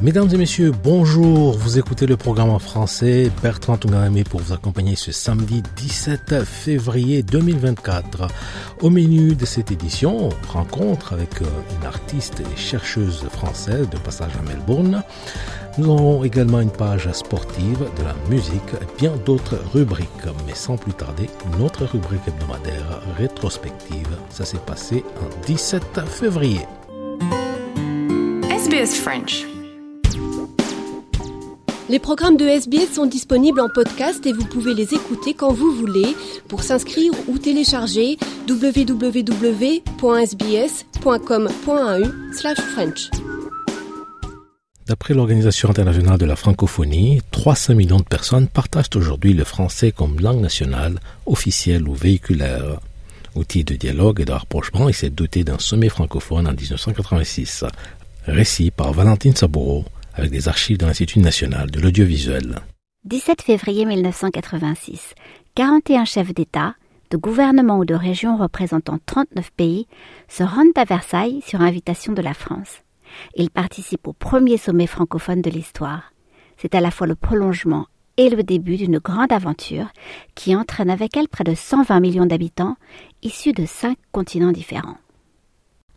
Mesdames et messieurs, bonjour. Vous écoutez le programme en français. Bertrand Tungarami pour vous accompagner ce samedi 17 février 2024. Au menu de cette édition, rencontre avec euh, une artiste et chercheuse française de passage à Melbourne. Nous aurons également une page sportive, de la musique et bien d'autres rubriques. Mais sans plus tarder, notre rubrique hebdomadaire rétrospective. Ça s'est passé en 17 février. SBS French. Les programmes de SBS sont disponibles en podcast et vous pouvez les écouter quand vous voulez. Pour s'inscrire ou télécharger, www.sbs.com.au/french. D'après l'Organisation internationale de la francophonie, 300 millions de personnes partagent aujourd'hui le français comme langue nationale, officielle ou véhiculaire. Outil de dialogue et de rapprochement, il s'est doté d'un sommet francophone en 1986. Récit par Valentine Saboureau, avec des archives de l'Institut national de l'audiovisuel. 17 février 1986. 41 chefs d'État, de gouvernement ou de région représentant 39 pays se rendent à Versailles sur invitation de la France. Ils participent au premier sommet francophone de l'histoire. C'est à la fois le prolongement et le début d'une grande aventure qui entraîne avec elle près de 120 millions d'habitants issus de cinq continents différents.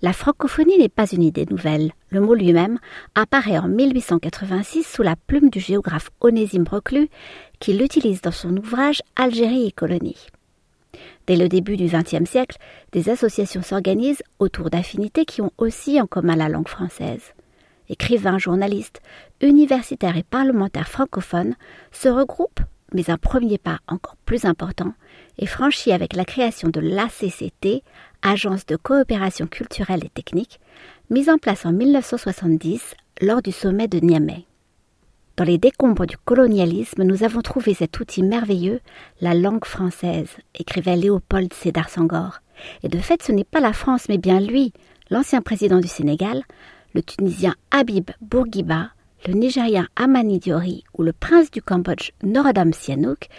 La francophonie n'est pas une idée nouvelle. Le mot lui-même apparaît en 1886 sous la plume du géographe Onésime Reclus, qui l'utilise dans son ouvrage Algérie et colonie. Dès le début du XXe siècle, des associations s'organisent autour d'affinités qui ont aussi en commun la langue française. Écrivains, journalistes, universitaires et parlementaires francophones se regroupent, mais un premier pas encore plus important est franchi avec la création de l'ACCT, Agence de coopération culturelle et technique, mise en place en 1970 lors du sommet de Niamey. Dans les décombres du colonialisme, nous avons trouvé cet outil merveilleux, la langue française, écrivait Léopold Sédar Senghor. Et de fait, ce n'est pas la France, mais bien lui, l'ancien président du Sénégal, le Tunisien Habib Bourguiba, le Nigérien Amani Diori ou le prince du Cambodge Norodom Sihanouk,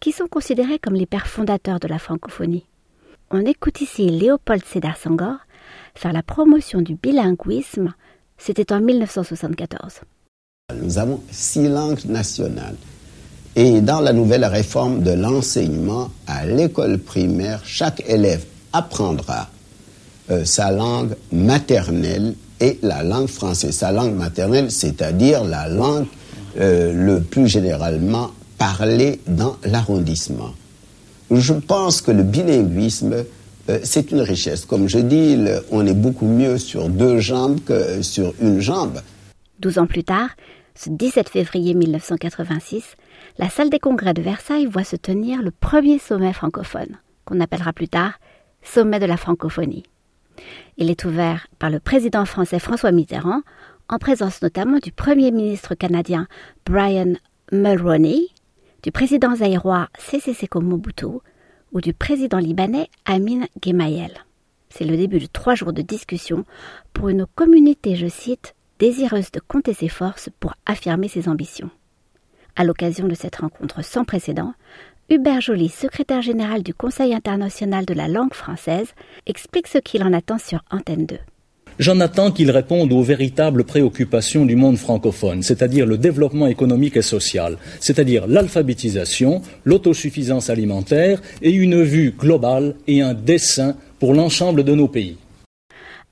qui sont considérés comme les pères fondateurs de la francophonie. On écoute ici Léopold Sédar Senghor faire la promotion du bilinguisme. C'était en 1974. Nous avons six langues nationales. Et dans la nouvelle réforme de l'enseignement à l'école primaire, chaque élève apprendra euh, sa langue maternelle et la langue française. Sa langue maternelle, c'est-à-dire la langue euh, le plus généralement parlée dans l'arrondissement. Je pense que le bilinguisme, euh, c'est une richesse. Comme je dis, on est beaucoup mieux sur deux jambes que sur une jambe. Douze ans plus tard, ce 17 février 1986, la salle des congrès de Versailles voit se tenir le premier sommet francophone, qu'on appellera plus tard Sommet de la francophonie. Il est ouvert par le président français François Mitterrand, en présence notamment du Premier ministre canadien Brian Mulroney, du président zaïrois Sese Mobutu ou du président libanais Amin Gemayel. C'est le début de trois jours de discussion pour une communauté, je cite, désireuse de compter ses forces pour affirmer ses ambitions. À l'occasion de cette rencontre sans précédent, Hubert Joly, secrétaire général du Conseil international de la langue française, explique ce qu'il en attend sur Antenne 2. J'en attends qu'ils répondent aux véritables préoccupations du monde francophone, c'est-à-dire le développement économique et social, c'est-à-dire l'alphabétisation, l'autosuffisance alimentaire et une vue globale et un dessin pour l'ensemble de nos pays.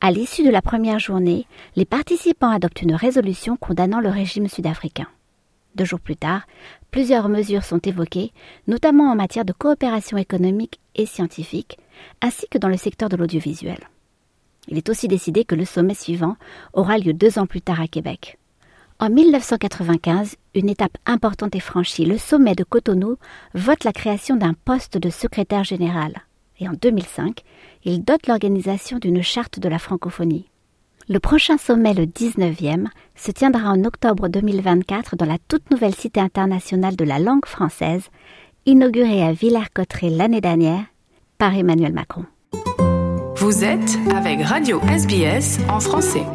À l'issue de la première journée, les participants adoptent une résolution condamnant le régime sud-africain. Deux jours plus tard, plusieurs mesures sont évoquées, notamment en matière de coopération économique et scientifique, ainsi que dans le secteur de l'audiovisuel. Il est aussi décidé que le sommet suivant aura lieu deux ans plus tard à Québec. En 1995, une étape importante est franchie. Le sommet de Cotonou vote la création d'un poste de secrétaire général. Et en 2005, il dote l'organisation d'une charte de la francophonie. Le prochain sommet, le 19e, se tiendra en octobre 2024 dans la toute nouvelle Cité internationale de la langue française, inaugurée à Villers-Cotterêts l'année dernière par Emmanuel Macron. Vous êtes avec Radio SBS en français.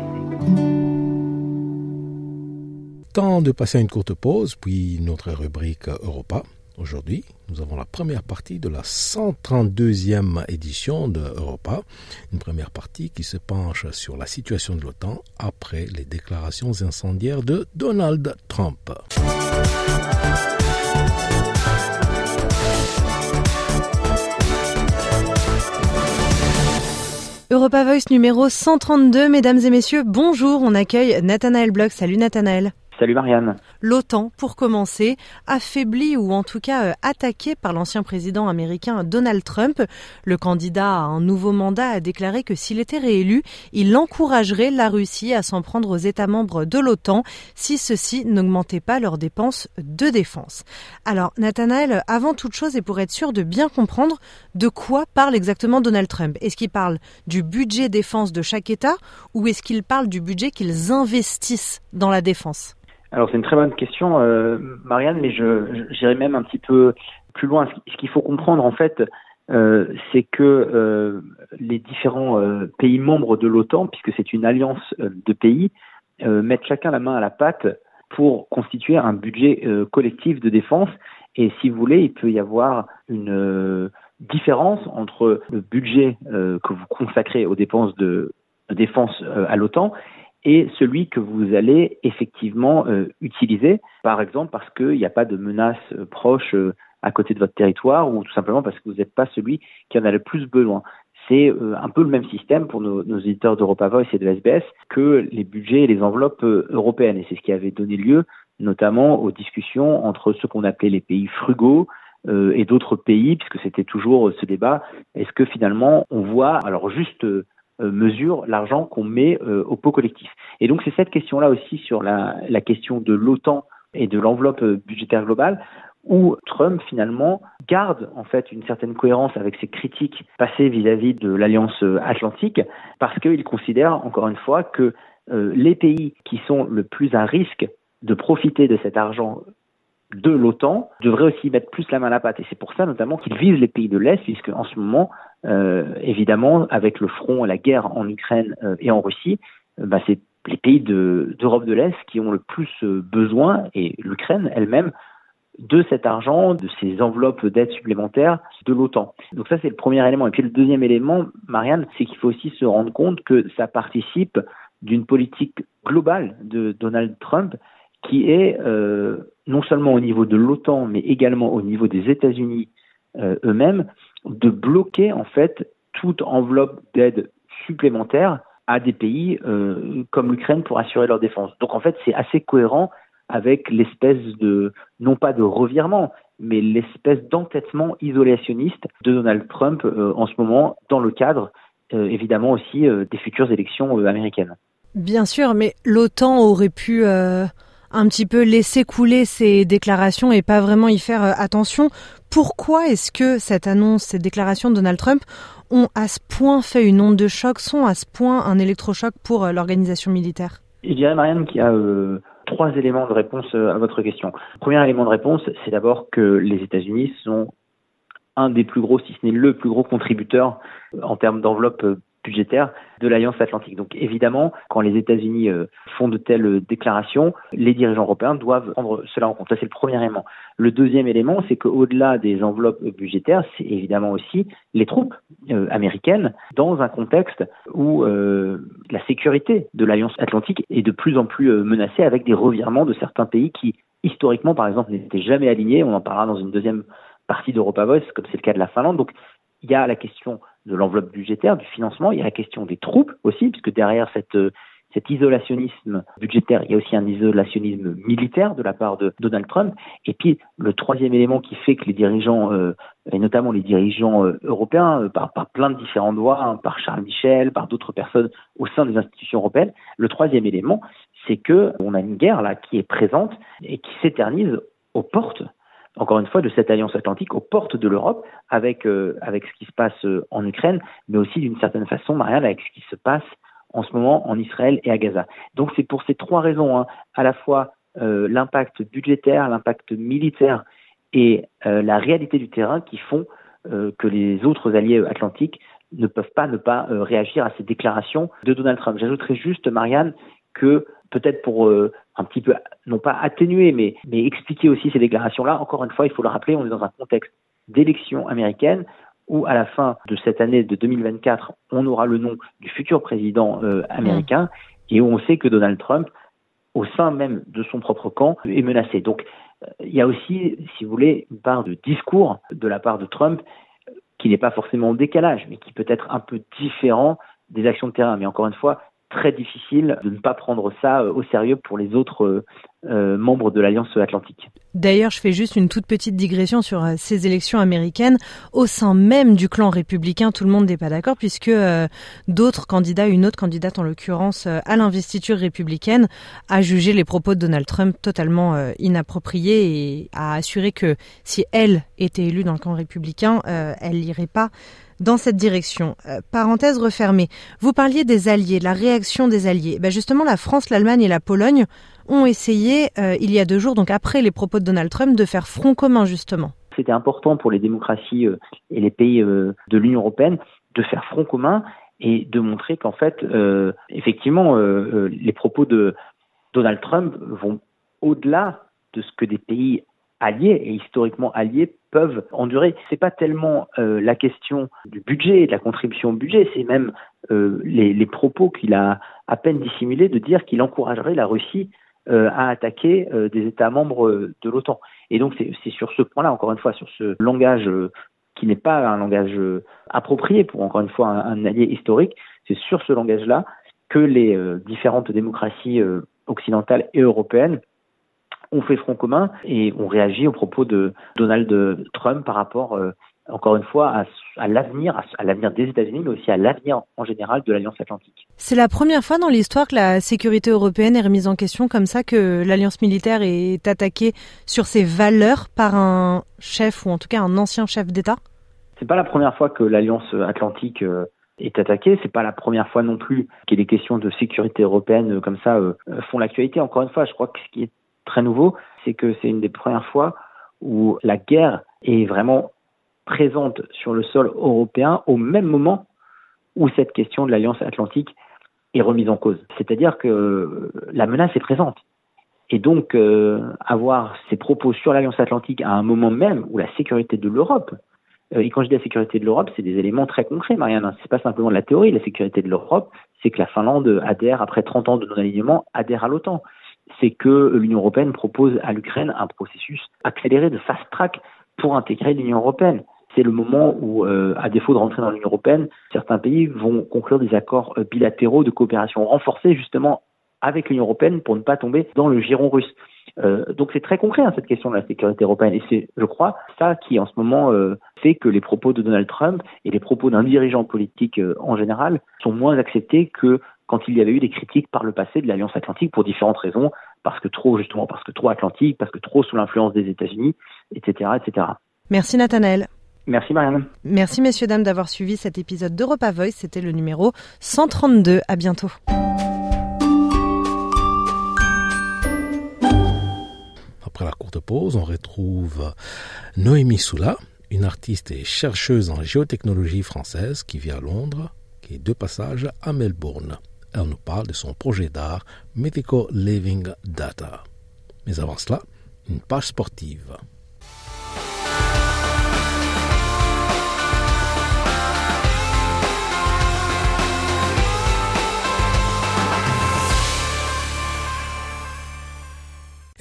Temps de passer à une courte pause, puis notre rubrique Europa. Aujourd'hui, nous avons la première partie de la 132e édition de Europa, une première partie qui se penche sur la situation de l'OTAN après les déclarations incendiaires de Donald Trump. Europa Voice numéro 132, mesdames et messieurs, bonjour, on accueille Nathanaël Bloch. Salut Nathanaël. Salut Marianne. L'OTAN, pour commencer, affaibli ou en tout cas euh, attaqué par l'ancien président américain Donald Trump. Le candidat à un nouveau mandat a déclaré que s'il était réélu, il encouragerait la Russie à s'en prendre aux États membres de l'OTAN si ceux-ci n'augmentaient pas leurs dépenses de défense. Alors, Nathanaël, avant toute chose et pour être sûr de bien comprendre, de quoi parle exactement Donald Trump? Est-ce qu'il parle du budget défense de chaque État ou est-ce qu'il parle du budget qu'ils investissent dans la défense? Alors c'est une très bonne question, euh, Marianne, mais je j'irai même un petit peu plus loin. Ce qu'il faut comprendre en fait, euh, c'est que euh, les différents pays membres de l'OTAN, puisque c'est une alliance de pays, mettent chacun la main à la pâte pour constituer un budget collectif de défense. Et si vous voulez, il peut y avoir une différence entre le budget que vous consacrez aux dépenses de défense à l'OTAN et celui que vous allez effectivement euh, utiliser, par exemple parce qu'il n'y a pas de menace euh, proche euh, à côté de votre territoire ou tout simplement parce que vous n'êtes pas celui qui en a le plus besoin. C'est un peu le même système pour nos, éditeurs d'Europa Voice et de SBS que les budgets et les enveloppes européennes. Et c'est ce qui avait donné lieu notamment aux discussions entre ce qu'on appelait les pays frugaux, et d'autres pays, puisque c'était toujours ce débat, est-ce que finalement on voit, alors juste mesure l'argent qu'on met euh, au pot collectif. Et donc c'est cette question-là aussi sur la, la question de l'OTAN et de l'enveloppe euh, budgétaire globale où Trump finalement garde en fait une certaine cohérence avec ses critiques passées vis-à-vis de l'Alliance atlantique parce qu'il considère encore une fois que les pays qui sont le plus à risque de profiter de cet argent de l'OTAN devrait aussi mettre plus la main à la pâte. Et c'est pour ça notamment qu'il vise les pays de l'Est, puisque en ce moment, euh, évidemment, avec le front et la guerre en Ukraine euh, et en Russie, euh, bah, c'est les pays d'Europe de, l'Est qui ont le plus besoin, et l'Ukraine elle-même, de cet argent, de ces enveloppes d'aide supplémentaires de l'OTAN. Donc ça, c'est le premier élément. Et puis le deuxième élément, Marianne, c'est qu'il faut aussi se rendre compte que ça participe d'une politique globale de Donald Trump qui est euh, non seulement au niveau de l'OTAN, mais également au niveau des États-Unis euh, eux-mêmes, de bloquer en fait toute enveloppe d'aide supplémentaire à des pays euh, comme l'Ukraine pour assurer leur défense. Donc en fait, c'est assez cohérent avec l'espèce de, non pas de revirement, mais l'espèce d'entêtement isolationniste de Donald Trump en ce moment dans le cadre évidemment aussi des futures élections américaines. Bien sûr, mais l'OTAN aurait pu un petit peu laisser couler ces déclarations et pas vraiment y faire euh, attention. Pourquoi est-ce que cette annonce, cette déclaration de Donald Trump ont à ce point fait une onde de choc, sont à ce point un électrochoc pour euh, l'organisation militaire? Je dirais, Marianne, qu'il y a euh, trois éléments de réponse à votre question. Premier élément de réponse, c'est d'abord que les États-Unis sont un des plus gros, si ce n'est le plus gros contributeur en termes d'enveloppe budgétaire de l'Alliance Atlantique. Donc évidemment, quand les États-Unis euh, font de telles déclarations, les dirigeants européens doivent prendre cela en compte. Ça, c'est le premier élément. Le deuxième élément, c'est qu'au-delà des enveloppes budgétaires, c'est évidemment aussi les troupes euh, américaines dans un contexte où euh, la sécurité de l'Alliance Atlantique est de plus en plus menacée avec des revirements de certains pays qui, historiquement, par exemple, n'étaient jamais alignés. On en parlera dans une deuxième partie d'Europa Voice, comme c'est le cas de la Finlande. Donc, il y a la question de l'enveloppe budgétaire, du financement, il y a la question des troupes aussi, puisque derrière cette, cet isolationnisme budgétaire, il y a aussi un isolationnisme militaire de la part de Donald Trump. Et puis le troisième élément qui fait que les dirigeants, euh, et notamment les dirigeants euh, européens, euh, par, plein de différents voies, hein, par Charles Michel, par d'autres personnes au sein des institutions européennes, le troisième élément, c'est que on a une guerre là qui est présente et qui s'éternise aux portes encore une fois, de cette alliance atlantique aux portes de l'Europe, avec, avec ce qui se passe en Ukraine, mais aussi d'une certaine façon, Marianne, avec ce qui se passe en ce moment en Israël et à Gaza. Donc c'est pour ces trois raisons, hein, à la fois euh, l'impact budgétaire, l'impact militaire et euh, la réalité du terrain qui font euh, que les autres alliés atlantiques ne peuvent pas ne pas réagir à ces déclarations de Donald Trump. J'ajouterais juste, Marianne, que peut-être pour un petit peu, non pas atténuer, mais, mais expliquer aussi ces déclarations-là, encore une fois, il faut le rappeler, on est dans un contexte d'élection américaine où à la fin de cette année de 2024, on aura le nom du futur président euh, américain et où on sait que Donald Trump, au sein même de son propre camp, est menacé. Donc euh, il y a aussi, si vous voulez, une part de discours de la part de Trump qui n'est pas forcément en décalage, mais qui peut être un peu différent des actions de terrain. Mais encore une fois, très difficile de ne pas prendre ça euh, au sérieux pour les autres euh, euh, membres de l'Alliance atlantique. D'ailleurs, je fais juste une toute petite digression sur ces élections américaines. Au sein même du clan républicain, tout le monde n'est pas d'accord puisque d'autres candidats, une autre candidate en l'occurrence à l'investiture républicaine, a jugé les propos de Donald Trump totalement inappropriés et a assuré que si elle était élue dans le camp républicain, elle n'irait pas dans cette direction. Euh, parenthèse refermée. Vous parliez des alliés, la réaction des alliés. Ben justement, la France, l'Allemagne et la Pologne ont essayé, euh, il y a deux jours, donc après les propos de Donald Trump, de faire front commun justement. C'était important pour les démocraties euh, et les pays de l'Union européenne de faire front commun et de montrer qu'en fait, effectivement, les propos de Donald Trump vont au-delà de ce que des pays alliés et historiquement alliés peuvent endurer. C'est pas tellement euh, la question du budget, de la contribution au budget, c'est même euh, les, propos qu'il a à peine dissimulés de dire qu'il encouragerait la Russie euh, à attaquer des États membres de l'OTAN. Et donc c'est sur ce point-là, encore une fois, sur ce langage qui n'est pas un langage approprié pour encore une fois un allié historique, c'est sur ce langage-là que les différentes démocraties occidentales et européennes on fait front commun et on réagit aux propos de Donald Trump par rapport, euh, encore une fois, à, l'avenir, à, l'avenir des États-Unis, mais aussi à l'avenir en général de l'Alliance Atlantique. C'est la première fois dans l'histoire que la sécurité européenne est remise en question comme ça, que l'Alliance militaire est attaquée sur ses valeurs par un chef ou en tout cas un ancien chef d'État? C'est pas la première fois que l'Alliance Atlantique euh, est attaquée. C'est pas la première fois non plus que les questions de sécurité européenne euh, comme ça font l'actualité. Encore une fois, je crois que ce qui est très nouveau, c'est que c'est une des premières fois où la guerre est vraiment présente sur le sol européen au même moment où cette question de l'Alliance atlantique est remise en cause. C'est-à-dire que la menace est présente. Et donc, euh, avoir ces propos sur l'Alliance atlantique à un moment même où la sécurité de l'Europe, euh, et quand je dis la sécurité de l'Europe, c'est des éléments très concrets, Marianne. Hein. C'est pas simplement de la théorie. La sécurité de l'Europe, c'est que la Finlande adhère, après 30 ans de non-alignement, adhère à l'OTAN c'est que l'Union européenne propose à l'Ukraine un processus accéléré de fast track pour intégrer l'Union européenne. C'est le moment où, euh, à défaut de rentrer dans l'Union européenne, certains pays vont conclure des accords euh, bilatéraux de coopération renforcée justement avec l'Union européenne pour ne pas tomber dans le giron russe. Euh, donc c'est très concret hein, cette question de la sécurité européenne et c'est, je crois, ça qui en ce moment fait que les propos de Donald Trump et les propos d'un dirigeant politique en général sont moins acceptés que quand il y avait eu des critiques par le passé de l'Alliance Atlantique pour différentes raisons, parce que trop justement, parce que trop atlantique, parce que trop sous l'influence des États-Unis, etc., etc. Merci Nathanaël. Merci Marianne. Merci messieurs dames d'avoir suivi cet épisode d'Europa Voice. C'était le numéro 132. À bientôt. Après la courte pause, on retrouve Noémie Soula, une artiste et chercheuse en géotechnologie française qui vit à Londres, qui est de passage à Melbourne. Elle nous parle de son projet d'art Mythical Living Data. Mais avant cela, une page sportive.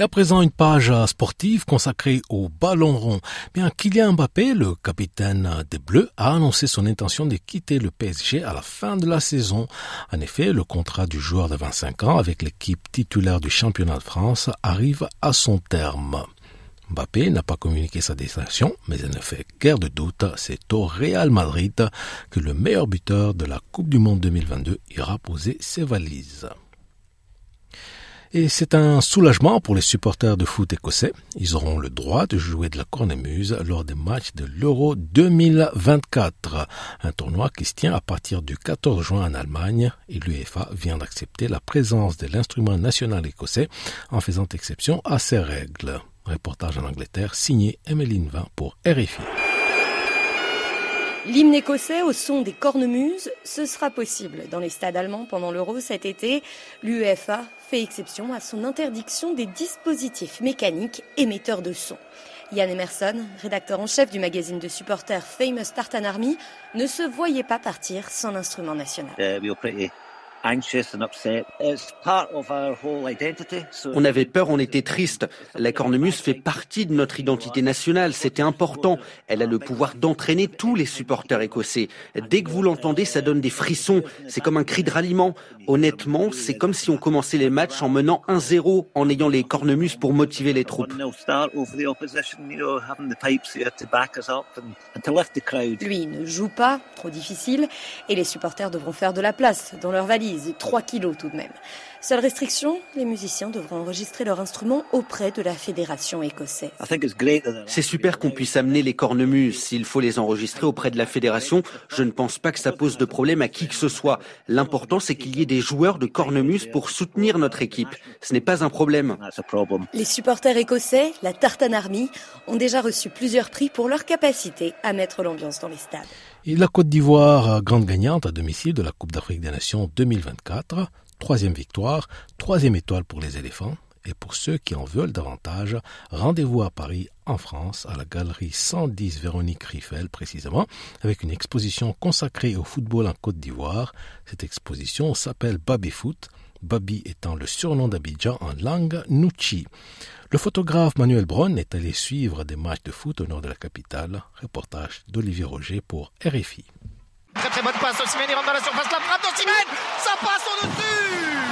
À présent, une page sportive consacrée au ballon rond. Bien, Kylian Mbappé, le capitaine des Bleus, a annoncé son intention de quitter le PSG à la fin de la saison. En effet, le contrat du joueur de 25 ans avec l'équipe titulaire du championnat de France arrive à son terme. Mbappé n'a pas communiqué sa destination, mais il ne fait guère de doute, c'est au Real Madrid que le meilleur buteur de la Coupe du Monde 2022 ira poser ses valises. Et c'est un soulagement pour les supporters de foot écossais. Ils auront le droit de jouer de la cornemuse lors des matchs de l'Euro 2024, un tournoi qui se tient à partir du 14 juin en Allemagne et l'UEFA vient d'accepter la présence de l'instrument national écossais en faisant exception à ces règles. Reportage en Angleterre signé Emeline Vin pour RFI. L'hymne écossais au son des cornemuses, ce sera possible dans les stades allemands pendant l'Euro cet été. L'UEFA fait exception à son interdiction des dispositifs mécaniques émetteurs de son. Yann Emerson, rédacteur en chef du magazine de supporters Famous Tartan Army, ne se voyait pas partir sans l'instrument national. Uh, on avait peur, on était triste. La cornemuse fait partie de notre identité nationale, c'était important. Elle a le pouvoir d'entraîner tous les supporters écossais. Dès que vous l'entendez, ça donne des frissons. C'est comme un cri de ralliement. Honnêtement, c'est comme si on commençait les matchs en menant 1-0 en ayant les cornemuses pour motiver les troupes. Lui ne joue pas, trop difficile, et les supporters devront faire de la place dans leur valise 3 kilos tout de même. Seule restriction, les musiciens devront enregistrer leur instrument auprès de la fédération écossaise. C'est super qu'on puisse amener les cornemuses. S'il faut les enregistrer auprès de la fédération, je ne pense pas que ça pose de problème à qui que ce soit. L'important, c'est qu'il y ait des joueurs de cornemuse pour soutenir notre équipe. Ce n'est pas un problème. Les supporters écossais, la Tartan Army, ont déjà reçu plusieurs prix pour leur capacité à mettre l'ambiance dans les stades. Et la Côte d'Ivoire, grande gagnante à domicile de la Coupe d'Afrique des Nations 2024. Troisième victoire, troisième étoile pour les éléphants. Et pour ceux qui en veulent davantage, rendez-vous à Paris, en France, à la galerie 110 Véronique Riffel précisément, avec une exposition consacrée au football en Côte d'Ivoire. Cette exposition s'appelle Baby Foot, Babi étant le surnom d'Abidjan en langue Nuchi. Le photographe Manuel Bron est allé suivre des matchs de foot au nord de la capitale. Reportage d'Olivier Roger pour RFI. Très très bonne passe, il rentre dans la surface, la frappe ça passe au-dessus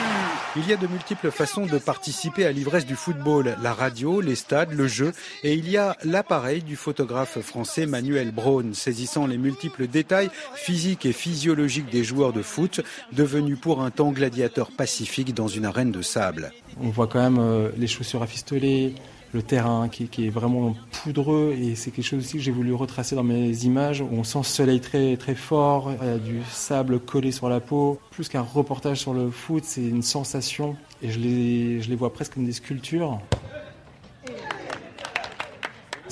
il y a de multiples façons de participer à l'ivresse du football, la radio, les stades, le jeu, et il y a l'appareil du photographe français Manuel Braun, saisissant les multiples détails physiques et physiologiques des joueurs de foot, devenus pour un temps gladiateurs pacifiques dans une arène de sable. On voit quand même euh, les chaussures rafistolées, le terrain qui, est vraiment poudreux et c'est quelque chose aussi que j'ai voulu retracer dans mes images. On sent ce soleil très très fort, il y a du sable collé sur la peau. Plus qu'un reportage sur le foot, c'est une sensation et je les, je les vois presque comme des sculptures.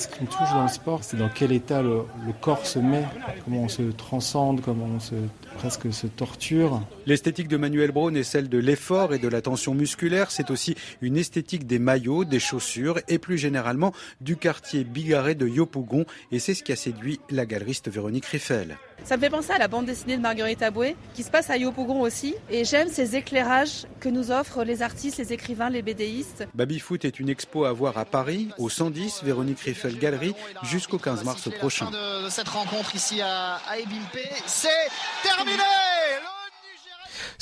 Ce qui me touche dans le sport, c'est dans quel état le, le corps se met, comment on se transcende, comment on se presque se torture. L'esthétique de Manuel Braun est celle de l'effort et de la tension musculaire. C'est aussi une esthétique des maillots, des chaussures et plus généralement du quartier bigarré de Yopougon. Et c'est ce qui a séduit la galeriste Véronique Riffel. Ça me fait penser à la bande dessinée de Marguerite Aboué, qui se passe à Yopougon aussi. Et j'aime ces éclairages que nous offrent les artistes, les écrivains, les BDistes. Babyfoot est une expo à voir à Paris, au 110 Véronique Riffel Galerie, jusqu'au 15 mars prochain. De cette rencontre ici à, c'est terminé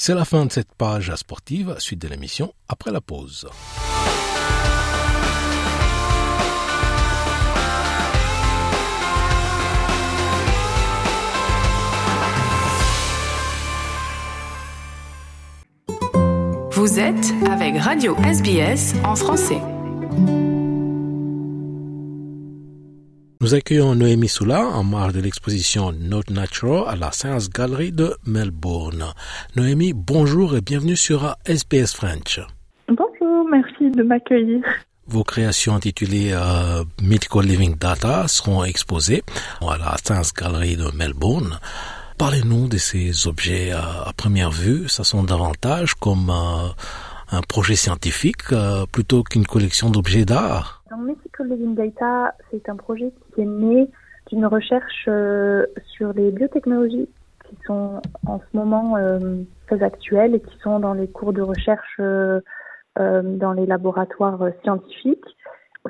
c'est la fin de cette page sportive, suite de l'émission après la pause. Vous êtes avec Radio SBS en français. Nous accueillons Noémie Soula en marge de l'exposition Not Natural à la Science Gallery de Melbourne. Noémie, bonjour et bienvenue sur SBS French. Bonjour, merci de m'accueillir. Vos créations intitulées euh, Mythical Living Data seront exposées à la Science Gallery de Melbourne. Parlez-nous de ces objets à première vue. Ça sont davantage comme euh, un projet scientifique euh, plutôt qu'une collection d'objets d'art. Dans Mythical Living Data, c'est un projet qui est né d'une recherche euh, sur les biotechnologies qui sont en ce moment très actuelles et qui sont dans les cours de recherche dans les laboratoires scientifiques.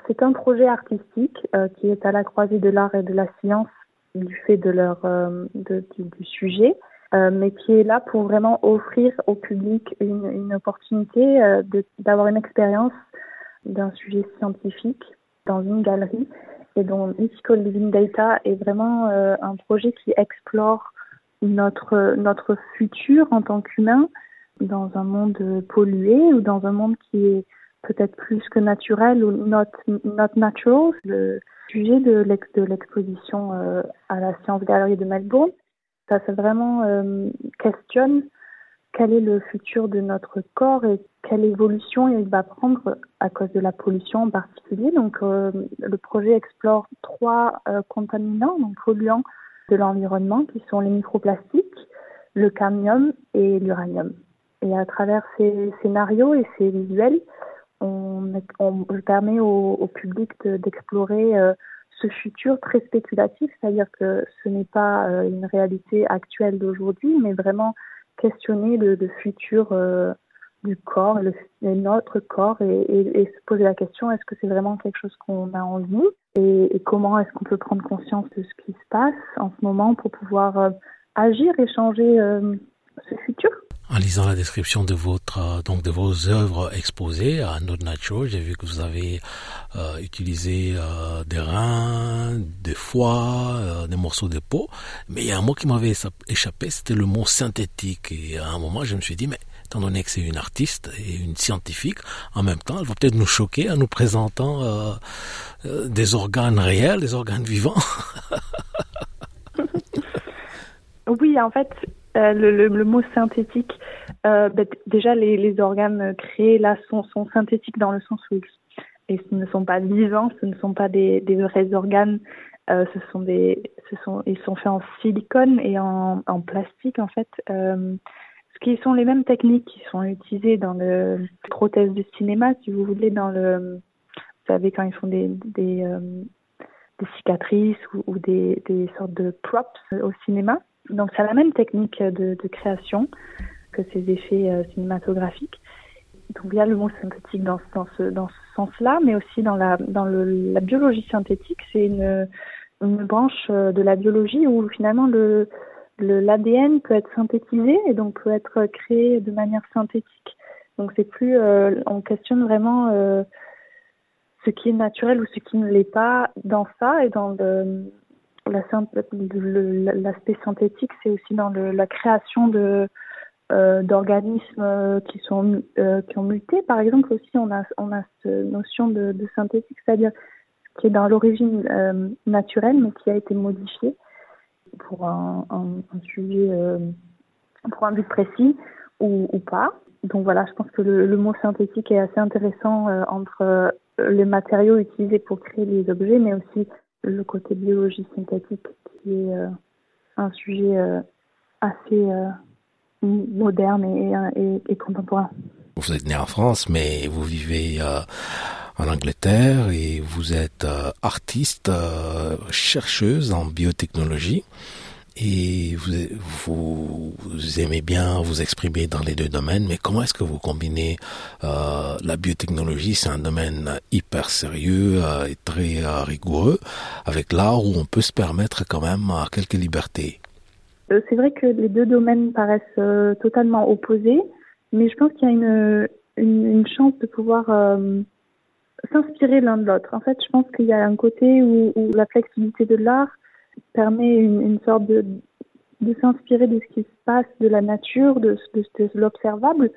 C'est un projet artistique qui est à la croisée de l'art et de la science du fait de leur de, du, sujet, mais qui est là pour vraiment offrir au public une, opportunité d'avoir une expérience d'un sujet scientifique dans une galerie. Et donc, Mythical Living Data est vraiment un projet qui explore notre, futur en tant qu'humain dans un monde pollué ou dans un monde qui est peut-être plus que naturel ou not, natural. Sujet de l'exposition euh, à la Science Galerie de Melbourne, ça, ça vraiment euh, questionne quel est le futur de notre corps et quelle évolution il va prendre à cause de la pollution en particulier. Donc, euh, le projet explore trois contaminants, donc polluants de l'environnement, qui sont les microplastiques, le cadmium et l'uranium. Et à travers ces scénarios et ces visuels, on, on permet au, public d'explorer euh, ce futur très spéculatif, c'est-à-dire que ce n'est pas euh, une réalité actuelle d'aujourd'hui, mais vraiment questionner le, futur euh, du corps, le, notre corps, et, se poser la question est-ce que c'est vraiment quelque chose qu'on a envie et, et comment est-ce qu'on peut prendre conscience de ce qui se passe en ce moment pour pouvoir agir et changer ce futur? En lisant la description de votre euh, donc de vos œuvres exposées à Not Natural, j'ai vu que vous avez euh, utilisé euh, des reins, des foies, des morceaux de peau, mais il y a un mot qui m'avait échappé, c'était le mot synthétique. Et à un moment, je me suis dit, mais étant donné que c'est une artiste et une scientifique, en même temps, elle va peut-être nous choquer en nous présentant des organes réels, des organes vivants. oui, en fait, euh, le, mot synthétique, euh, ben, déjà les, organes créés là sont, synthétiques dans le sens où ils, ne sont pas vivants, ce ne sont pas des, vrais organes, euh, ils sont faits en silicone et en, plastique en fait. Ce qui sont les mêmes techniques qui sont utilisées dans le prothèse du cinéma, si vous voulez, dans le, vous savez quand ils font des, cicatrices ou, des sortes de props au cinéma. Donc c'est la même technique de, création que ces effets euh, cinématographiques. Donc il y a le mot synthétique dans, ce, sens-là, mais aussi dans la, biologie synthétique, c'est une, branche euh, de la biologie où finalement le l'ADN peut être synthétisé et donc peut être créé de manière synthétique. Donc c'est plus, euh, on questionne vraiment ce qui est naturel ou ce qui ne l'est pas dans ça et dans le, l'aspect synthétique, c'est aussi dans la création de euh, d'organismes euh, qui sont euh, qui ont muté. Par exemple, aussi on a cette notion de, synthétique, c'est-à-dire qui est dans l'origine naturelle, mais qui a été modifié pour un, sujet pour un but précis ou, pas. Donc voilà, je pense que le mot synthétique est assez intéressant entre les matériaux utilisés pour créer les objets, mais aussi le côté biologie synthétique qui est euh, un sujet euh, assez euh, moderne et, et, contemporain. Vous êtes né en France, mais vous vivez en Angleterre et vous êtes artiste, chercheuse en biotechnologie et vous, aimez bien vous exprimer dans les deux domaines, mais comment est-ce que vous combinez euh, la biotechnologie, c'est un domaine hyper sérieux euh, et très euh, rigoureux, avec l'art où on peut se permettre quand même quelques libertés C'est vrai que les deux domaines paraissent totalement opposés, mais je pense qu'il y a une, chance de pouvoir s'inspirer l'un de l'autre. En fait, je pense qu'il y a un côté où la flexibilité de l'art permet une, sorte de, de s'inspirer de ce qui se passe, de la nature, de, de, l'observable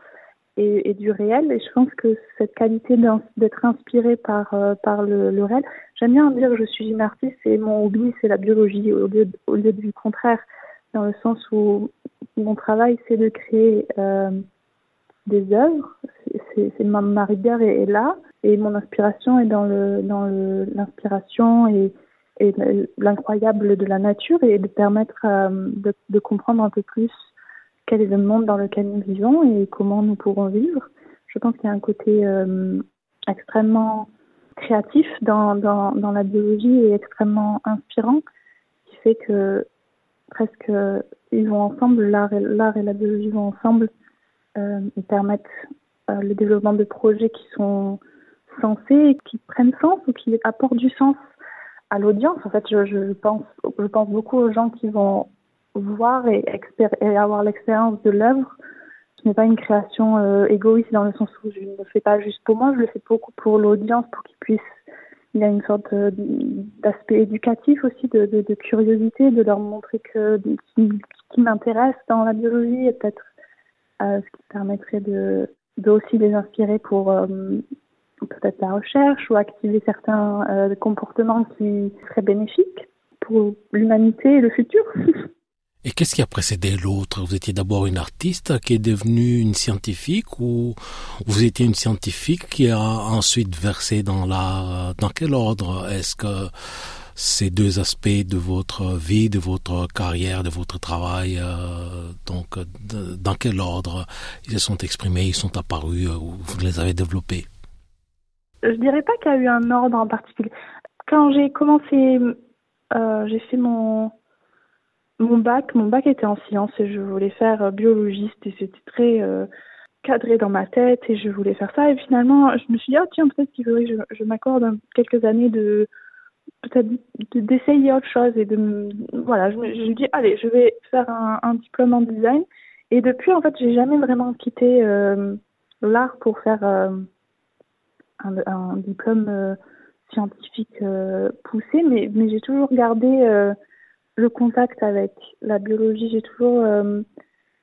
et, du réel. Et je pense que cette qualité d'être inspiré par, euh, par le, le, réel, j'aime bien dire que je suis une artiste et mon hobby, c'est la biologie, au lieu, au lieu du contraire, dans le sens où mon travail, c'est de créer euh, des œuvres. C'est ma, ma rigueur est, là et mon inspiration est dans le dans l'inspiration et et l'incroyable de la nature et de permettre euh, de, comprendre un peu plus quel est le monde dans lequel nous vivons et comment nous pourrons vivre. Je pense qu'il y a un côté euh, extrêmement créatif dans, dans, dans, la biologie et extrêmement inspirant qui fait que presque ils vont ensemble, l'art et, et la biologie vont ensemble euh, et permettent le développement de projets qui sont sensés, qui prennent sens ou qui apportent du sens à l'audience. En fait, je, pense, beaucoup aux gens qui vont voir et, avoir l'expérience de l'œuvre. Ce n'est pas une création euh, égoïste dans le sens où je ne le fais pas juste pour moi, je le fais beaucoup pour l'audience, pour qu'ils puissent. Il y a une sorte euh, d'aspect éducatif aussi, de, curiosité, de leur montrer que ce qui, m'intéresse dans la biologie et peut-être euh, ce qui permettrait de, de aussi les inspirer pour euh, peut-être la recherche ou activer certains euh, comportements qui seraient bénéfiques pour l'humanité et le futur. Et qu'est-ce qui a précédé l'autre? Vous étiez d'abord une artiste qui est devenue une scientifique ou vous étiez une scientifique qui a ensuite versé dans l'art Dans quel ordre? Est-ce que ces deux aspects de votre vie, de votre carrière, de votre travail, euh, donc dans quel ordre ils se sont exprimés, ils sont apparus, euh, ou vous les avez développés? Je dirais pas qu'il y a eu un ordre en particulier. Quand j'ai commencé, euh, j'ai fait mon mon bac, mon bac était en sciences et je voulais faire euh, biologiste et c'était très euh, cadré dans ma tête et je voulais faire ça et finalement je me suis dit oh tiens peut-être qu'il faudrait que je, m'accorde quelques années de peut-être d'essayer autre chose et de voilà je me, je dit allez je vais faire un, diplôme en design et depuis en fait j'ai jamais vraiment quitté l'art pour faire un, un, diplôme euh, scientifique poussé mais mais j'ai toujours gardé le contact avec la biologie. J'ai toujours euh,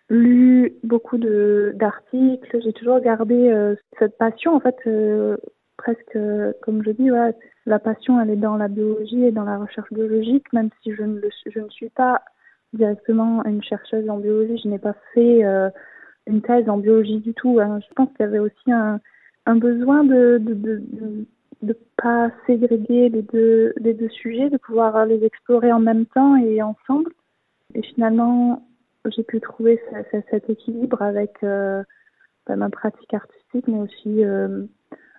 lu beaucoup d'articles. J'ai toujours gardé euh, cette passion. En fait, euh, presque comme je dis, ouais, la passion, elle est dans la biologie et dans la recherche biologique. Même si je ne le, je ne suis pas directement une chercheuse en biologie, je n'ai pas fait une thèse en biologie du tout. Hein. Je pense qu'il y avait aussi un, un besoin de, de, de, de pas ségréguer les deux, les deux sujets, de pouvoir les explorer en même temps et ensemble. Et finalement, j'ai pu trouver cet équilibre avec euh, bah, ma pratique artistique, mais aussi euh,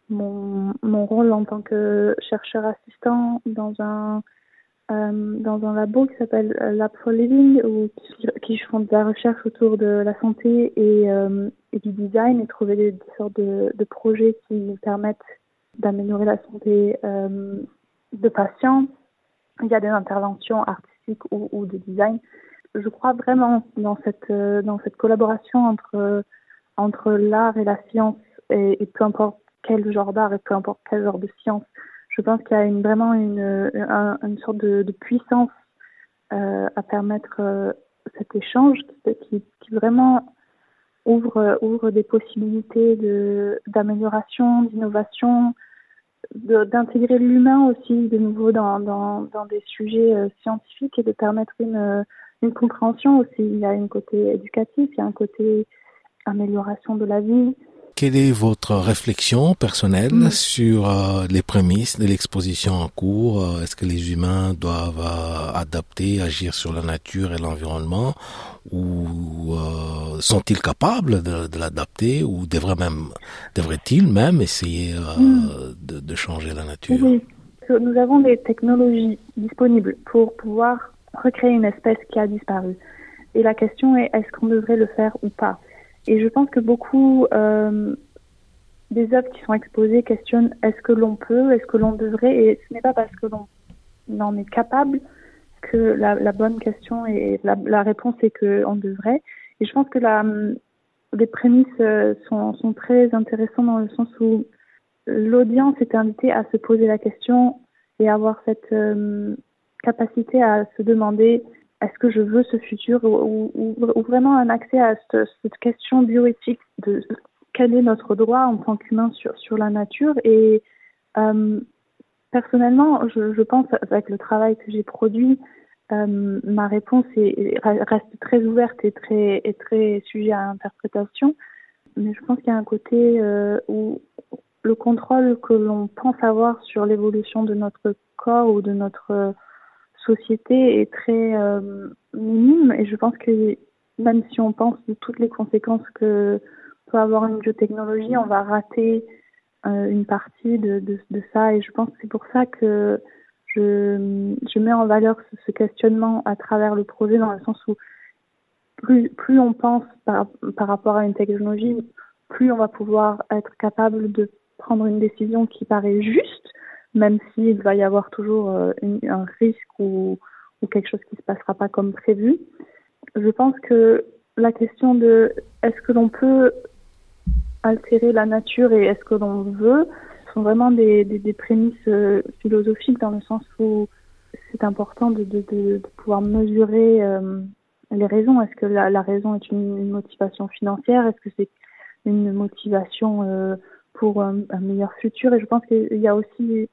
mon, mon rôle en tant que chercheur assistant dans un dans un labo qui s'appelle Lab for Living, où, qui, qui font de la recherche autour de la santé et, et du design et trouver des, sortes de, projets qui nous permettent d'améliorer la santé euh, de patients. Il y a des interventions artistiques ou, de design. Je crois vraiment dans cette euh, dans cette collaboration entre entre l'art et la science et peu importe quel genre d'art et peu importe quel genre de science. Je pense qu'il y a vraiment une, sorte de, de puissance euh, à permettre euh, cet échange qui, vraiment ouvre, des possibilités d'amélioration, d'innovation, d'intégrer l'humain aussi de nouveau dans, des sujets euh, scientifiques et de permettre une compréhension aussi. Il y a un côté éducatif, il y a un côté amélioration de la vie. Quelle est votre réflexion personnelle mmh. sur euh, les prémices de l'exposition en cours? Est-ce que les humains doivent euh, adapter, agir sur la nature et l'environnement? Ou euh, sont-ils capables de, de l'adapter? Ou devraient même devraient-ils même essayer mmh. de, de, changer la nature? Oui, nous avons des technologies disponibles pour pouvoir recréer une espèce qui a disparu. Et la question est est-ce qu'on devrait le faire ou pas? Et je pense que beaucoup euh, des œuvres qui sont exposées questionnent est-ce que l'on peut, est-ce que l'on devrait, et ce n'est pas parce que l'on en est capable que la, bonne question et la, réponse est qu'on devrait. Et je pense que les prémices euh, sont, très intéressantes dans le sens où l'audience est invitée à se poser la question et avoir cette euh, capacité à se demander est-ce que je veux ce futur ou, vraiment un accès à cette, question bioéthique de quel est notre droit en tant qu'humain sur, sur la nature. Et euh, personnellement je, pense avec le travail que j'ai produit euh, ma réponse est, reste très ouverte et très, et très sujet à interprétation. Mais je pense qu'il y a un côté euh, où le contrôle que l'on pense avoir sur l'évolution de notre corps ou de notre société est très euh, minime et je pense que même si on pense de toutes les conséquences que peut avoir une biotechnologie, on va rater euh, une partie de, de, de, ça et je pense que c'est pour ça que je, je mets en valeur ce, ce, questionnement à travers le projet dans le sens où plus, plus on pense par, par rapport à une technologie, plus on va pouvoir être capable de prendre une décision qui paraît juste, même s'il va y avoir toujours euh, un risque ou, quelque chose qui ne se passera pas comme prévu. Je pense que la question de est-ce que l'on peut altérer la nature et est-ce que l'on veut sont vraiment des, des, des prémices euh, philosophiques dans le sens où c'est important de, de, pouvoir mesurer euh, les raisons. Est-ce que la, raison est une, motivation financière? Est-ce que c'est une motivation pour un, un, meilleur futur? Et je pense qu'il y a aussi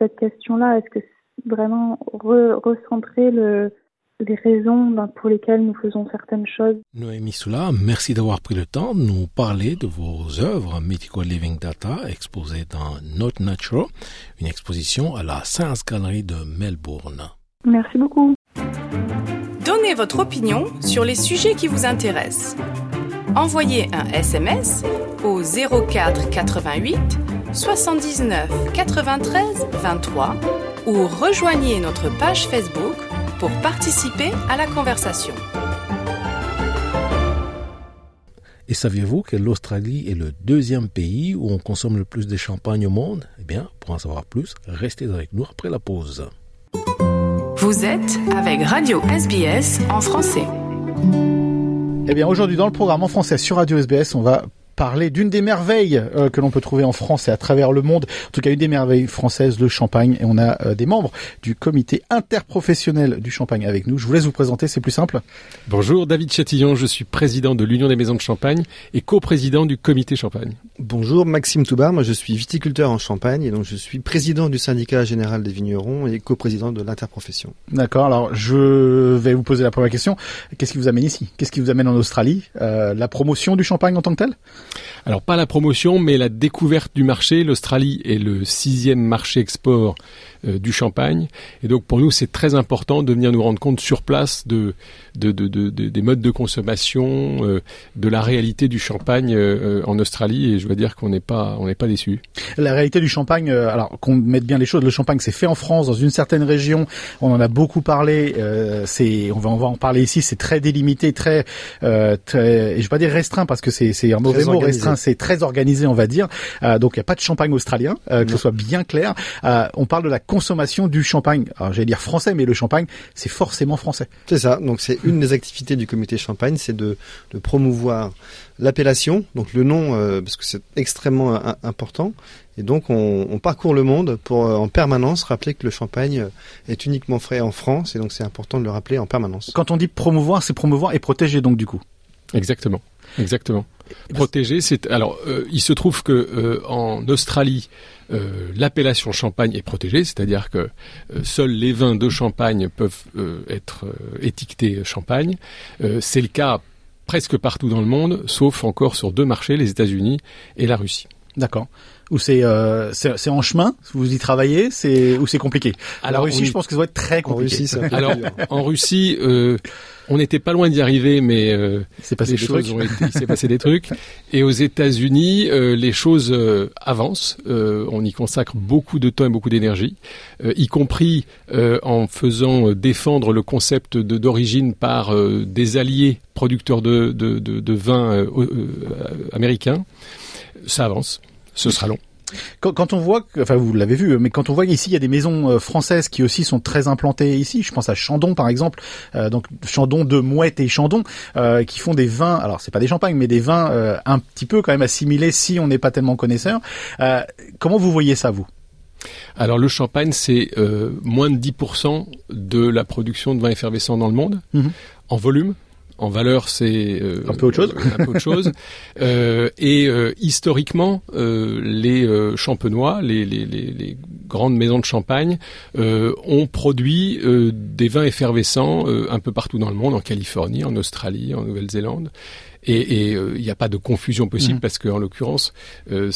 cette question-là. Est-ce que vraiment re, recentrer le, les raisons pour lesquelles nous faisons certaines choses? Noémie Soula, merci d'avoir pris le temps de nous parler de vos œuvres Mythical Living Data exposées dans Not Natural, une exposition à la Science Gallery de Melbourne. Merci beaucoup. Donnez votre opinion sur les sujets qui vous intéressent. Envoyez un SMS au 04 88 79 93 23 ou rejoignez notre page Facebook pour participer à la conversation. Et saviez-vous que l'Australie est le deuxième pays où on consomme le plus de champagne au monde? Eh bien, pour en savoir plus, restez avec nous après la pause. Vous êtes avec Radio SBS en français. Eh bien, aujourd'hui, dans le programme en français sur Radio SBS, on va parler d'une des merveilles euh, que l'on peut trouver en France et à travers le monde. En tout cas, une des merveilles françaises, le champagne. Et on a euh, des membres du comité interprofessionnel du champagne avec nous. Je vous laisse vous présenter, c'est plus simple. Bonjour, David Chatillon. Je suis président de l'Union des maisons de champagne et coprésident du comité champagne. Bonjour, Maxime Toubar. Moi, je suis viticulteur en Champagne et donc je suis président du syndicat général des vignerons et coprésident de l'interprofession. D'accord. Alors, je vais vous poser la première question. Qu'est-ce qui vous amène ici? Qu'est-ce qui vous amène en Australie? Euh, La promotion du champagne en tant que tel? Alors pas la promotion, mais la découverte du marché. L'Australie est le sixième marché export euh, du champagne. Et donc pour nous, c'est très important de venir nous rendre compte sur place de, de, de, de des modes de consommation, euh, de la réalité du champagne euh, en Australie. Et je veux dire qu'on n'est pas on n'est pas déçu. La réalité du champagne, alors qu'on mette bien les choses, le champagne c'est fait en France dans une certaine région. On en a beaucoup parlé. c'est on va on va en parler ici. C'est très délimité, très très. je vais pas dire restreint parce que c'est c'est un mauvais mot. Restreint, c'est très organisé, on va dire. donc il n'y a pas de champagne australien, que ce soit bien clair. on parle de la consommation du champagne. Alors j'allais dire français, mais le champagne, c'est forcément français. C'est ça. Donc c'est une des activités du comité champagne, c'est de, de, promouvoir l'appellation, donc le nom, euh, parce que c'est extrêmement euh, important. Et donc on, on, parcourt le monde pour euh, en permanence rappeler que le champagne est uniquement frais en France, et donc c'est important de le rappeler en permanence. Quand on dit promouvoir, c'est promouvoir et protéger donc du coup. Exactement. Exactement. Protéger, c'est alors euh, il se trouve que euh, en Australie euh, l'appellation champagne est protégée, c'est-à-dire que seuls les vins de champagne peuvent être étiquetés champagne. c'est le cas presque partout dans le monde, sauf encore sur deux marchés, les États-Unis et la Russie. D'accord. Ou c'est c'est en chemin Vous y travaillez C'est ou c'est compliqué? Alors, La Russie, je pense que ça doit être très compliqué. En Russie, Alors en Russie, on n'était pas loin d'y arriver, mais euh, passé les choses ont été, il s'est passé des trucs. Et aux États-Unis, euh, les choses euh, avancent. Euh, on y consacre beaucoup de temps et beaucoup d'énergie, y compris en faisant défendre le concept d'origine par des alliés producteurs de, de, de, de vins américains. Ça avance. Ce sera long. Quand, quand, on voit, enfin vous l'avez vu, mais quand on voit ici il y a des maisons euh, françaises qui aussi sont très implantées ici, je pense à Chandon par exemple, euh, donc Chandon de Mouette et Chandon, euh, qui font des vins, alors c'est pas des champagnes, mais des vins euh, un petit peu quand même assimilés si on n'est pas tellement connaisseur. Comment vous voyez ça vous? Alors le champagne, c'est moins de 10% de la production de vins effervescents dans le monde, mmh. en volume, en valeur, c'est euh, un peu autre chose. un peu autre chose. Euh, et euh, historiquement, euh, les euh, champenois, les, les, les, les, grandes maisons de champagne, ont produit des vins effervescents un peu partout dans le monde, en Californie, en Australie, en Nouvelle-Zélande. Et il n'y a pas de confusion possible mmh. parce qu'en l'occurrence, euh,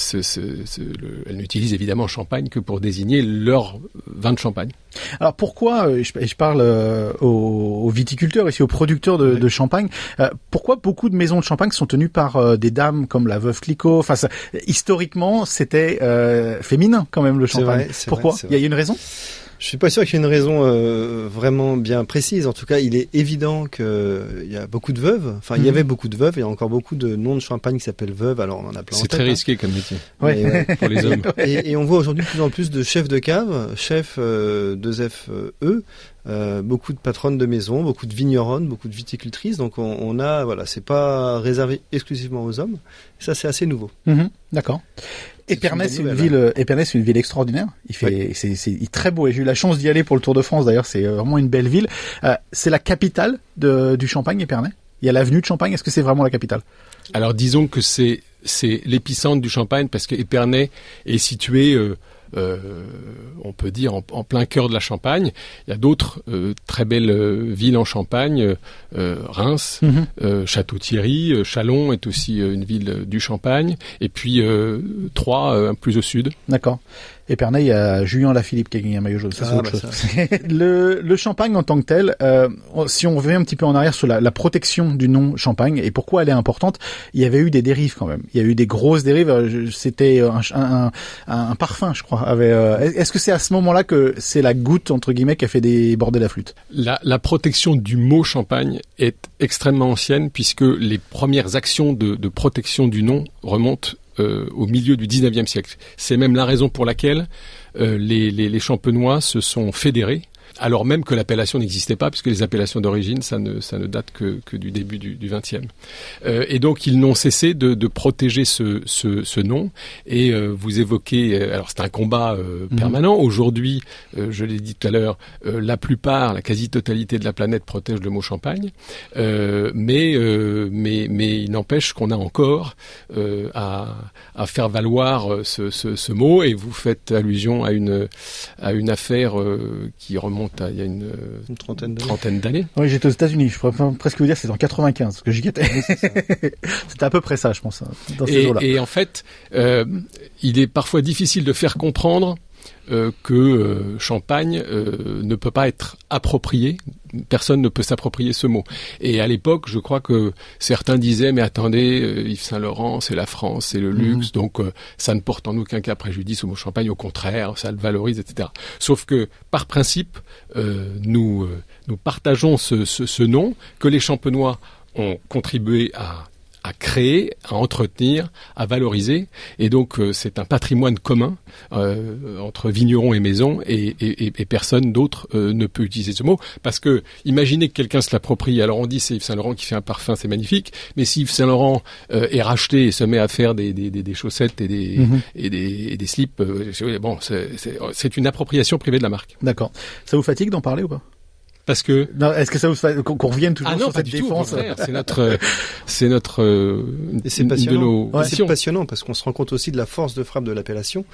elle n'utilise évidemment champagne que pour désigner leur vin de champagne. Alors pourquoi, je, je parle aux, aux, viticulteurs ici, aux producteurs de, de champagne, pourquoi beaucoup de maisons de champagne sont tenues par des dames comme la veuve Clicquot? Enfin, historiquement, c'était féminin quand même le champagne. Vrai, pourquoi? vrai, Il y a une raison? Je suis pas sûr qu'il y ait une raison euh, vraiment bien précise. En tout cas, il est évident qu'il y a beaucoup de veuves. Enfin, il y Mhm. avait beaucoup de veuves. Il y a encore beaucoup de noms de champagne qui s'appellent veuves. Alors, on en a plein. C'est tête, très hein. risqué comme métier Mais, pour les hommes. Et, et on voit aujourd'hui de plus en plus de chefs de cave, chefs euh, 2FE, euh, beaucoup de patronnes de maison, beaucoup de vigneronnes, beaucoup de viticultrices. Donc on, on a, voilà, c'est pas réservé exclusivement aux hommes. Ça, c'est assez nouveau. Mhm, D'accord. C'est Épernay, c'est une ville, euh, Épernay, c'est une ville extraordinaire. Il fait, c'est, c'est il est très beau. Et j'ai eu la chance d'y aller pour le Tour de France. D'ailleurs, c'est euh, vraiment une belle ville. Euh, c'est la capitale de, du Champagne, Épernay? Il y a l'avenue de Champagne? Est-ce que c'est vraiment la capitale? Alors disons que c'est c'est l'épicentre du Champagne parce que Épernay est situé, euh, on peut dire, en, en plein cœur de la Champagne. Il y a d'autres euh, très belles euh, villes en Champagne, euh, Reims, Mhm. euh, Château-Thierry, euh, Chalon est aussi euh, une ville euh, du Champagne, et puis euh, Troyes, euh, plus au sud. D'accord. Épernay, il y a Julien Lafilippe qui a gagné un maillot jaune. Ça, c'est Ah, autre bah, chose. le, le champagne en tant que tel, euh, si on revient un petit peu en arrière sur la, la protection du nom champagne et pourquoi elle est importante, il y avait eu des dérives quand même. Il y a eu des grosses dérives. Euh, C'était un, un, un, un parfum, je crois. Avait, euh, Est-ce que c'est à ce moment-là que c'est la goutte entre guillemets qui a fait déborder la flûte? La, la protection du mot champagne est extrêmement ancienne puisque les premières actions de, de protection du nom remontent euh, au milieu du 19e siècle. C'est même la raison pour laquelle euh, les, champenois se sont fédérés. Alors même que l'appellation n'existait pas, puisque les appellations d'origine, ça ne, ça ne date que, que du début du, 20e. Euh, et donc, ils n'ont cessé de, de protéger ce, ce, ce nom. Et euh, vous évoquez, euh, alors c'est un combat euh, Mhm. permanent. Aujourd'hui, euh, je l'ai dit tout à l'heure, euh, la plupart, la quasi-totalité de la planète protège le mot champagne. Euh, mais, euh, mais, mais il n'empêche qu'on a encore euh, à, à faire valoir ce, ce, ce mot. Et vous faites allusion à une, à une affaire euh, qui remonte il y a une, euh, Une trentaine d'années. trentaine d'années. Oui, j'étais aux États-Unis. Je pourrais presque vous dire que c'est en 95 parce que j'y étais. C'était à peu près ça, je pense, hein, dans ces Et, jours-là. et en fait, euh, il est parfois difficile de faire comprendre euh, que euh, Champagne euh, ne peut pas être approprié. Personne ne peut s'approprier ce mot. Et à l'époque, je crois que certains disaient mais attendez, euh, Yves Saint Laurent, c'est la France, c'est le luxe, donc euh, ça ne porte en aucun cas préjudice au mot Champagne. Au contraire, ça le valorise, etc. Sauf que par principe, euh, nous nous partageons ce, ce, ce nom que les Champenois ont contribué à à créer, à entretenir, à valoriser. Et donc euh, c'est un patrimoine commun euh, entre vignerons et maisons et, et, et- personne d'autre euh, ne peut utiliser ce mot parce que imaginez que quelqu'un se l'approprie. Alors on dit c'est Yves Saint Laurent qui fait un parfum, c'est magnifique. Mais si Yves Saint Laurent euh, est racheté et se met à faire des, des, des, des chaussettes et des, Mhm. et des, et des slips, euh, bon, c'est une appropriation privée de la marque. D'accord. Ça vous fatigue d'en parler ou pas? Parce que Non, Est-ce que ça vous fa- qu'on revienne toujours ah non, sur pas cette du tout. Au défense c'est notre, euh, c'est notre, euh, c'est une passionnant. de nos Ouais, C'est passionnant parce qu'on se rend compte aussi de la force de frappe de l'appellation.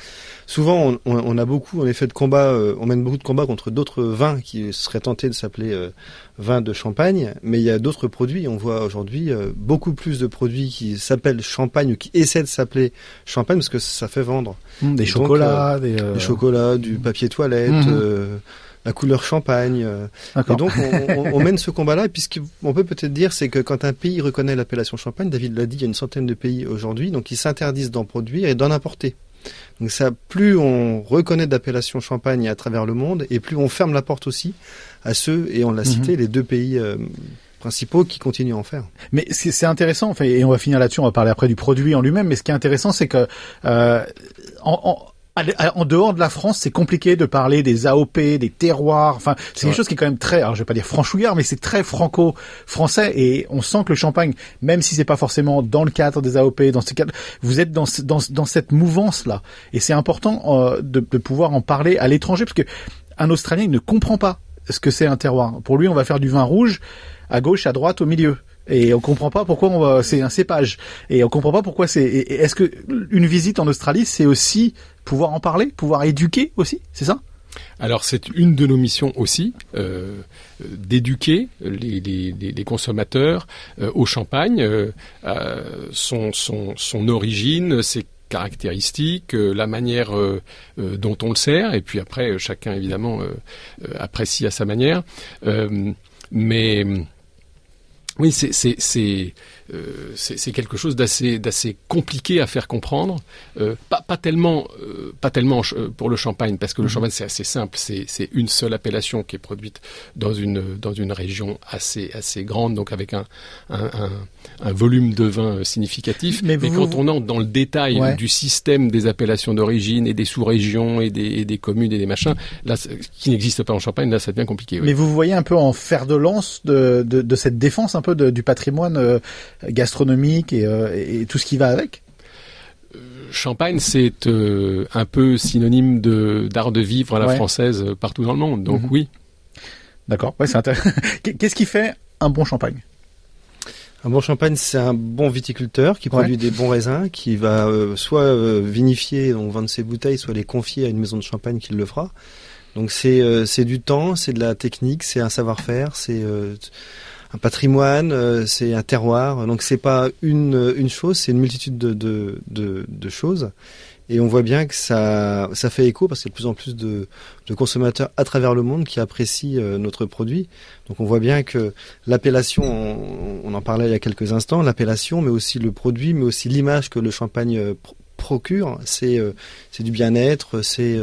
Souvent, on, on- on a beaucoup, en effet, de combats. euh, on mène beaucoup de combats contre d'autres vins qui seraient tentés de s'appeler euh, vin de Champagne, mais il y a d'autres produits. On voit aujourd'hui euh, beaucoup plus de produits qui s'appellent Champagne ou qui essaient de s'appeler Champagne parce que ça fait vendre. Hum, des donc, chocolats, euh, des, euh, des chocolats, du papier toilette. Mhm. La couleur champagne. euh. Et donc on, on- on mène ce combat-là. Et puis ce qu'on peut peut-être dire, c'est que quand un pays reconnaît l'appellation champagne, David l'a dit, il y a une centaine de pays aujourd'hui, donc ils s'interdisent d'en produire et d'en importer. Donc ça, plus on reconnaît d'appellation champagne à travers le monde, et plus on ferme la porte aussi à ceux, et on l'a Mhm. cité, les deux pays euh, principaux qui continuent à en faire. Mais c'est intéressant, enfin, et on va finir là-dessus, on va parler après du produit en lui-même, mais ce qui est intéressant, c'est que euh, en, en dehors de la France, c'est compliqué de parler des AOP, des terroirs, enfin, c'est quelque chose qui est quand même très, alors je vais pas dire franchouillard, mais c'est très franco-français, et on sent que le champagne, même si c'est pas forcément dans le cadre des AOP, dans ce cadre, vous êtes dans, dans, dans cette mouvance-là, et c'est important euh, de, de pouvoir en parler à l'étranger, parce que un Australien, il ne comprend pas ce que c'est un terroir. Pour lui, on va faire du vin rouge à gauche, à droite, au milieu. Et on comprend pas pourquoi c'est un cépage. Et on comprend pas pourquoi c'est, est-ce que une visite en Australie, c'est aussi pouvoir en parler, pouvoir éduquer aussi, c'est ça? Alors c'est une de nos missions aussi, euh, d'éduquer les, consommateurs euh, au champagne, euh, son, origine, ses caractéristiques, la manière dont on le sert, et puis après chacun évidemment apprécie à sa manière. Mais oui, c'est euh, c'est quelque chose d'assez d'assez compliqué à faire comprendre. Euh, pas, pas tellement euh, pas tellement pour le champagne parce que le mhm. champagne c'est assez simple. C'est une seule appellation qui est produite dans une dans une région assez assez grande donc avec un un, un, volume de vin significatif. Mais, quand on entre dans le détail du système des appellations d'origine et des sous-régions et des, et des communes et des machins, là qui n'existe pas en Champagne, là ça devient compliqué. Mais vous voyez un peu en fer de lance de, de, de cette défense un peu de, du patrimoine gastronomique euh, et, tout ce qui va avec euh, Champagne, c'est euh, un peu synonyme de d'art de vivre à la française partout dans le monde. Donc mhm. oui. D'accord. Ouais, c'est intéressant. Qu'est-ce qui fait un bon champagne? Un bon champagne, c'est un bon viticulteur qui produit des bons raisins, qui va soit vinifier, donc vendre ses bouteilles, soit les confier à une maison de champagne qui le fera. Donc c'est c'est du temps, c'est de la technique, c'est un savoir-faire, c'est un patrimoine, euh, c'est un terroir. Donc c'est pas une, une chose, c'est une multitude de, de, de, choses. Et on voit bien que ça, ça fait écho parce qu'il y a de plus en plus de, de consommateurs à travers le monde qui apprécient euh, notre produit. Donc on voit bien que l'appellation, on, en parlait il y a quelques instants, l'appellation, mais aussi le produit, mais aussi l'image que le champagne euh, procure, c'est c'est du bien-être, c'est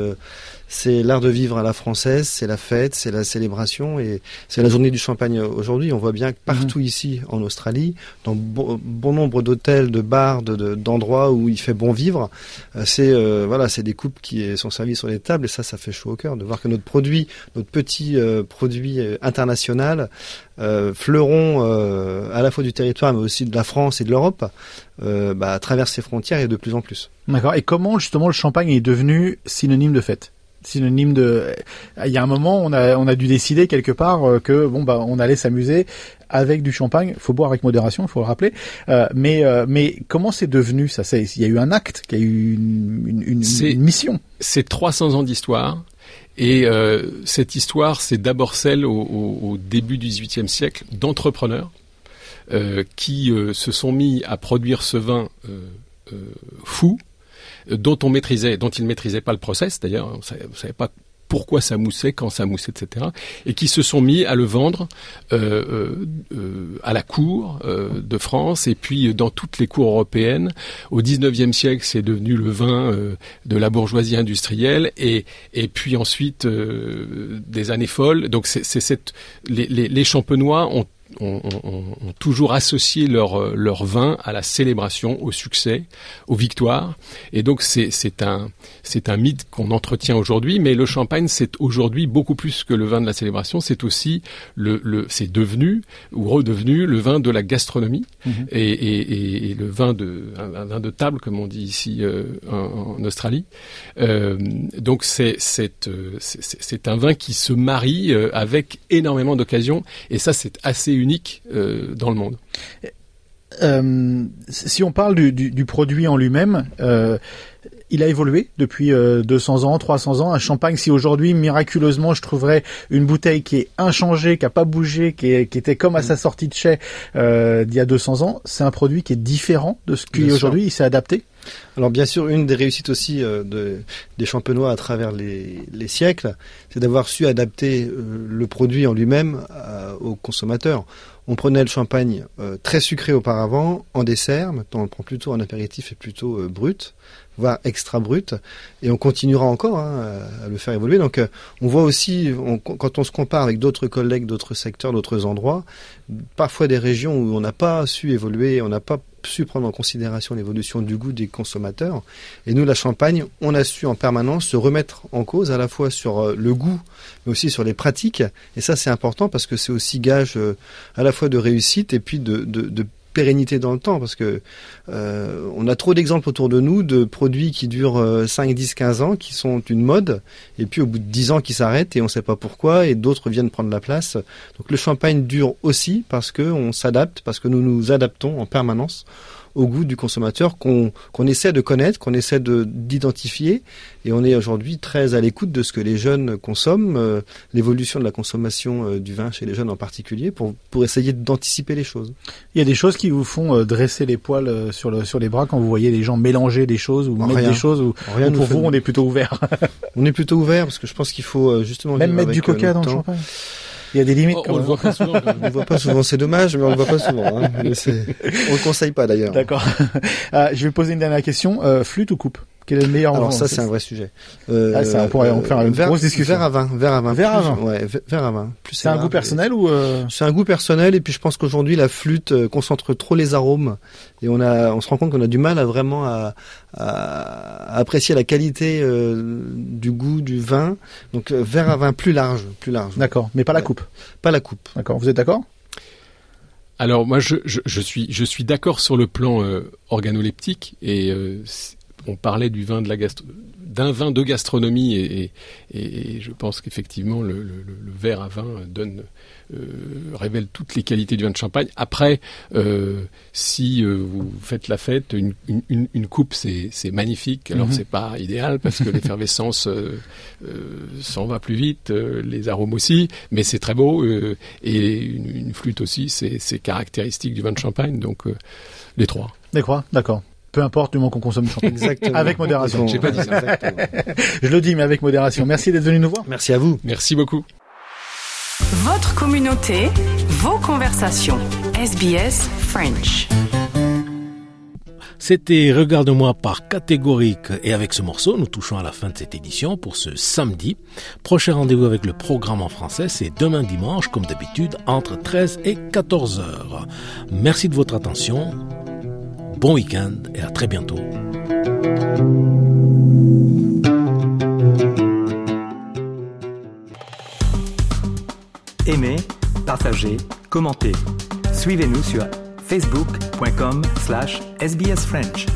c'est l'art de vivre à la française, c'est la fête, c'est la célébration et c'est la journée du champagne aujourd'hui. On voit bien que partout mhm. ici en Australie, dans bon, nombre d'hôtels, de bars, d'endroits où il fait bon vivre, euh, c'est euh, voilà, c'est des coupes qui sont servies sur les tables et ça, ça fait chaud au cœur de voir que notre produit, notre petit euh, produit international, fleuron à la fois du territoire mais aussi de la France et de l'Europe, bah, traverse ses frontières et de plus en plus. D'accord. Et comment justement le champagne est devenu synonyme de fête? Synonyme de. Il y a un moment, on a on a dû décider quelque part euh, que bon bah on allait s'amuser avec du champagne. Il faut boire avec modération, il faut le rappeler. Euh, mais euh, mais comment c'est devenu ça? Il y a eu un acte, il y a eu une, une, une mission. C'est 300 ans d'histoire. Et euh, cette histoire, c'est d'abord celle au, au, au, début du XVIIIe siècle d'entrepreneurs qui se sont mis à produire ce vin fou, dont on maîtrisait, dont ils maîtrisaient pas le process. D'ailleurs, on ne savait pas pourquoi ça moussait, quand ça moussait, etc. Et qui se sont mis à le vendre euh, euh, euh à la cour euh, de France et puis dans toutes les cours européennes. Au XIXe siècle, c'est devenu le vin euh, de la bourgeoisie industrielle et et puis ensuite des années folles. Donc c'est cette les champenois ont ont, toujours associé leur, leur vin à la célébration, au succès, aux victoires. Et donc c'est un, un mythe qu'on entretient aujourd'hui, mais le champagne c'est aujourd'hui beaucoup plus que le vin de la célébration, c'est aussi le, le c'est devenu ou redevenu le vin de la gastronomie mhm. et, et, et, le vin de un, vin de table comme on dit ici euh, en, Australie. Euh, donc c'est c'est euh, c'est un vin qui se marie euh, avec énormément d'occasions et ça c'est assez unique euh, dans le monde. Euh, si on parle du, du, du produit en lui-même, euh, il a évolué depuis 200 ans, 300 ans. Un champagne, si aujourd'hui miraculeusement je trouverais une bouteille qui est inchangée, qui a pas bougé, qui, est, qui était comme à sa sortie de chez d'il y a 200 ans, c'est un produit qui est différent de ce qu'il est aujourd'hui. Il s'est adapté? Alors bien sûr, une des réussites aussi euh, de, des champenois à travers les, les siècles, c'est d'avoir su adapter euh, le produit en lui-même euh, aux consommateurs. On prenait le champagne très sucré auparavant, en dessert, maintenant on le prend plutôt en apéritif et plutôt brut voire extra brut, et on continuera encore hein, à le faire évoluer. Donc on voit aussi, quand on se compare avec d'autres collègues d'autres secteurs, d'autres endroits, parfois des régions où on n'a pas su évoluer, on n'a pas su prendre en considération l'évolution du goût des consommateurs. Et nous, la Champagne, on a su en permanence se remettre en cause à la fois sur euh, le goût, mais aussi sur les pratiques. Et ça, c'est important parce que c'est aussi gage euh, à la fois de réussite et puis de, de, de pérennité dans le temps parce que euh, on a trop d'exemples autour de nous de produits qui durent 5, 10, 15 ans, qui sont une mode, et puis au bout de 10 ans qui s'arrêtent et on ne sait pas pourquoi, et d'autres viennent prendre la place. Donc le champagne dure aussi parce que on s'adapte, parce que nous nous adaptons en permanence au goût du consommateur qu'on essaie de connaître, qu'on essaie d'identifier. Et on est aujourd'hui très à l'écoute de ce que les jeunes consomment, euh, l'évolution de la consommation euh, du vin chez les jeunes en particulier, pour, pour essayer d'anticiper les choses. Il y a des choses qui vous font euh, dresser les poils sur, le, sur les bras quand vous voyez les gens mélanger des choses ou mettre des choses ou, Rien pour vous on est plutôt ouvert. on est plutôt ouvert parce que je pense qu'il faut justement même mettre du coca dans le champagne. Il y a des limites. Oh, on le voit pas souvent. on le voit pas souvent. C'est dommage, mais on le voit pas souvent. Hein. On le conseille pas d'ailleurs. D'accord. Euh, je vais poser une dernière question. Euh, flûte ou coupe? Quel est le meilleur Alors ça, c'est un vrai sujet. Euh, ah, ça, on pourrait en faire une verre, grosse discussion. Verre à vin, verre à vin. Verre à vin. Ouais, verre à vin. C'est un goût personnel ou euh... C'est un goût personnel et puis je pense qu'aujourd'hui la flûte euh, concentre trop les arômes et on a, on se rend compte qu'on a du mal à vraiment à, à apprécier la qualité euh, du goût du vin. Donc verre à vin plus large, plus large. D'accord, mais pas la coupe. Pas la coupe. D'accord. Vous êtes d'accord? Alors moi je, je, je, suis je suis d'accord sur le plan euh, organoleptique et euh, on parlait du vin de la gastro d'un vin de gastronomie et, et, et je pense qu'effectivement le, le, le, verre à vin donne euh, révèle toutes les qualités du vin de champagne. Après, euh, si euh, vous faites la fête, une, une, une coupe c'est magnifique. Alors mm -hmm. c'est pas idéal parce que l'effervescence s'en va plus vite, les arômes aussi, mais c'est très beau et une, une, flûte aussi c'est caractéristique du vin de champagne. Donc les trois. Les trois, d'accord peu importe du moment qu'on consomme du champagne. Exactement. Avec modération. J'ai pas dit ça. Je le dis, mais avec modération. Merci d'être venu nous voir. Merci à vous. Merci beaucoup. Votre communauté, vos conversations. SBS French. C'était Regarde-moi par catégorique et avec ce morceau, nous touchons à la fin de cette édition pour ce samedi. Prochain rendez-vous avec le programme en français, c'est demain dimanche, comme d'habitude, entre 13 et 14 heures. Merci de votre attention. Bon week-end et à très bientôt. Aimez, partagez, commentez. Suivez-nous sur facebook.com slash sbsfrench.